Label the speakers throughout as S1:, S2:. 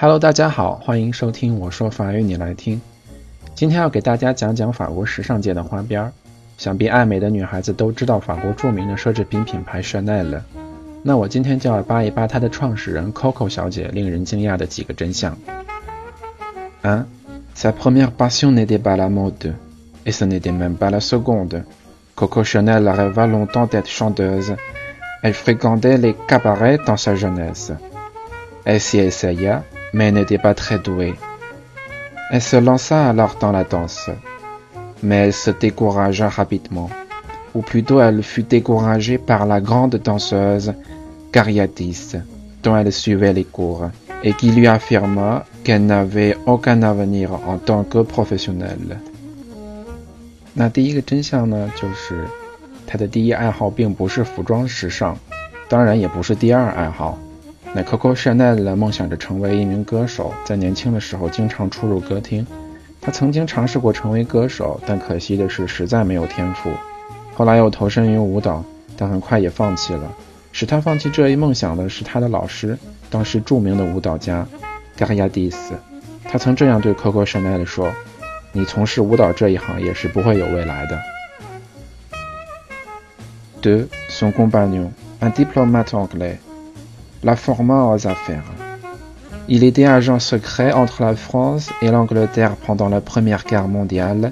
S1: Hello，大家好，欢迎收听我说法语你来听。今天要给大家讲讲法国时尚界的花边儿。想必爱美的女孩子都知道法国著名的奢侈品品牌 Chanel。那我今天就要扒一扒它的创始人 Coco 小姐令人惊讶的几个真相。1. Sa première passion n'était pas la mode, et ce n'était même pas la seconde. Coco Chanel rêva longtemps d'être chanteuse. Elle fréquentait les cabarets dans sa jeunesse. Elle s'y essaya, mais n'était pas très douée. Elle se lança alors dans la danse, mais elle se découragea rapidement, ou plutôt elle fut découragée par la grande danseuse Cariadis, dont elle suivait les cours, et qui lui affirma qu'elle n'avait aucun avenir en tant que professionnelle. 那第一个真相呢，就是她的第一爱好并不是服装时尚，当然也不是第二爱好。 那 Coco Chanel 梦想着成为一名歌手，在年轻的时候经常出入歌厅。她曾经尝试过成为歌手，但可惜的是实在没有天赋。后来又投身于舞蹈，但很快也放弃了。使她放弃这一梦想的是她的老师，当时著名的舞蹈家 Gariadis。他曾这样对 Coco Chanel 说：“你从事舞蹈这一行业是不会有未来的。” De son compagnon, un diplomate anglais. la forma aux affaires. Il était agent secret entre la France et l'Angleterre pendant la Première Guerre mondiale.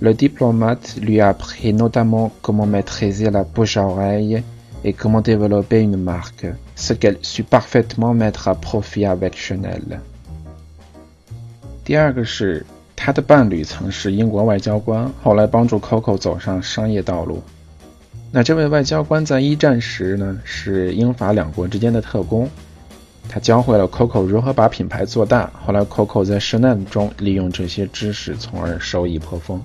S1: Le diplomate lui a appris notamment comment maîtriser la bouche à oreille et comment développer une marque, ce qu'elle sut parfaitement mettre à profit avec Chanel. 第二个是他的伴侣曾是英国外交官，后来帮助 Coco 走上商业道路。 那这位外交官在一战时呢，是英法两国之间的特工，他教会了 Coco 如何把品牌做大。后来 Coco 在 Chanel 中利用这些知识，从而收益颇丰。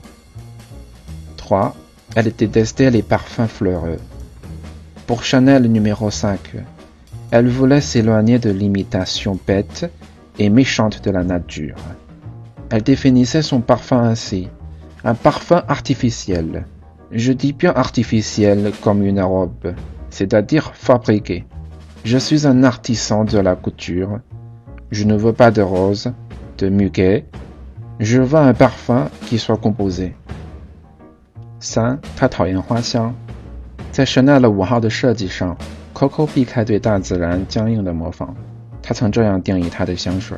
S1: 3. Elle détestait les parfums fleureux. Pour Chanel numéro 5, elle voulait s'éloigner de l'imitation bête et méchante de la nature. Elle définissait son parfum ainsi un parfum artificiel. Je dis bien artificiel comme une robe, c'est-à-dire fabriqué. Je suis un artisan de la couture. Je ne veux pas de rose, de muguet. Je veux un parfum qui soit composé. 三，他讨厌花香。在 Chanel 五号的设计上，Coco 避开对大自然僵硬的模仿。他曾这样定义他的香水：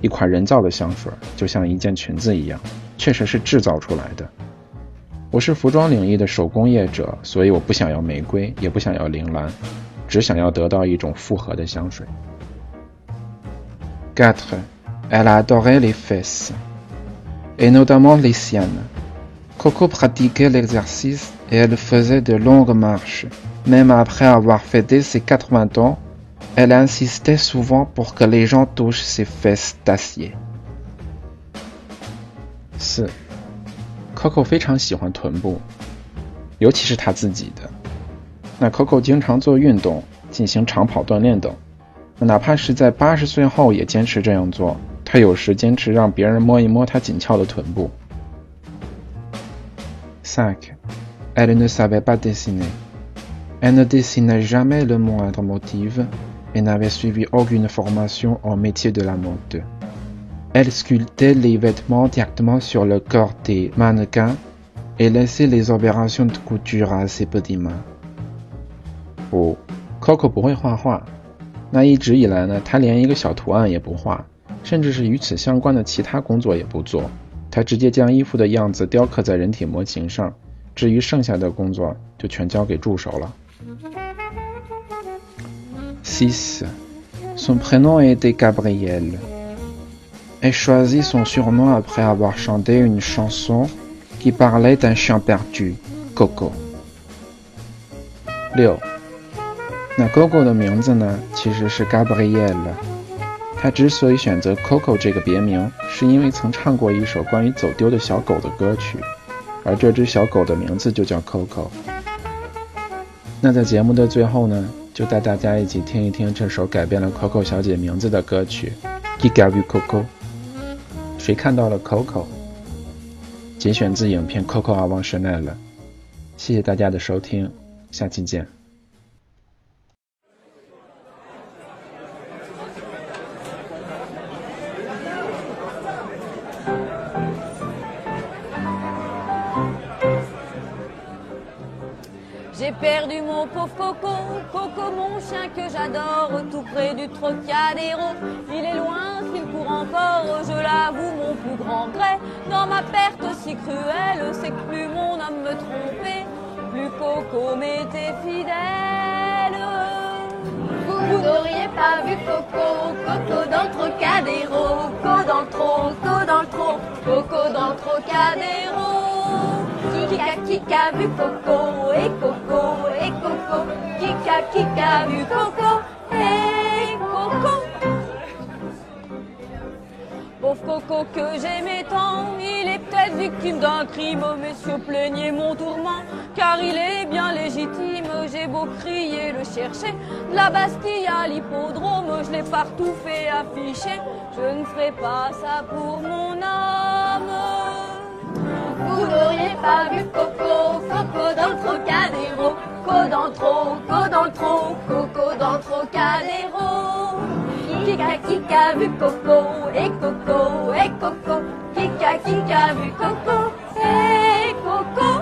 S1: 一款人造的香水，就像一件裙子一样，确实是制造出来的。 我是服装领域的手工业者，所以我不想要玫瑰，也不想要铃兰，只想要得到一种复合的香水。Quatre, elle adorait les fesses, et notamment les siennes. Coco pratiquait l'exercice et elle faisait de longues marches. Même après avoir fêté ses 80 ans, elle insistait souvent pour que les gens touchent ses fesses d'acier. 四。 Coco 非常喜欢臀部，尤其是他自己的。那 Coco 经常做运动，进行长跑锻炼等。哪怕是在八十岁后也坚持这样做。他有时坚持让别人摸一摸他紧俏的臀部。Cinq, elle ne savait pas dessiner. Elle ne dessinait jamais le moindre motif et n'avait suivi aucune formation en métier de la mode. Elle sculptait les vêtements directement sur le corps des mannequins et laissait les opérations de couture à ses petites mains. 五，Coco 不会画画。那一直以来呢，他连一个小图案也不画，甚至是与此相关的其他工作也不做。他直接将衣服的样子雕刻在人体模型上，至于剩下的工作就全交给助手了。Six, son prénom était Gabriel. Et choisit son surnom après avoir chanté une chanson qui parlait d'un chien perdu, Coco. 六，那 Coco 的名字呢，其实是 Gabrielle。他之所以选择 Coco 这个别名，是因为曾唱过一首关于走丢的小狗的歌曲，而这只小狗的名字就叫 Coco。那在节目的最后呢，就带大家一起听一听这首改变了 Coco 小姐名字的歌曲《g i g a v i Coco》。谁看到了 Coco？节选自影片《Coco》阿旺·舍奈勒。谢谢大家的收听，下期见。
S2: Encore, je l'avoue, mon plus grand gré. Dans ma perte si cruelle, c'est que plus mon homme me trompait, plus Coco m'était fidèle. Vous n'auriez pas vu Coco, Coco dans le Trocadéro, Coco dans le tro, Coco dans le tro, Coco dans le Trocadéro. Kika, kika, vu Coco, et Coco, et Coco, Kika, kika, vu Coco, Coco que j'aimais tant, il est peut-être victime d'un crime, messieurs plaignez mon tourment, car il est bien légitime, j'ai beau crier, le chercher, la Bastille à l'hippodrome, je l'ai partout fait afficher, je ne ferai pas ça pour mon âme. Vous n'auriez pas vu Coco, Coco dans le Trocadéro, Coco dans le Coco dans le キカキカブココエココエココキカキカブココエココ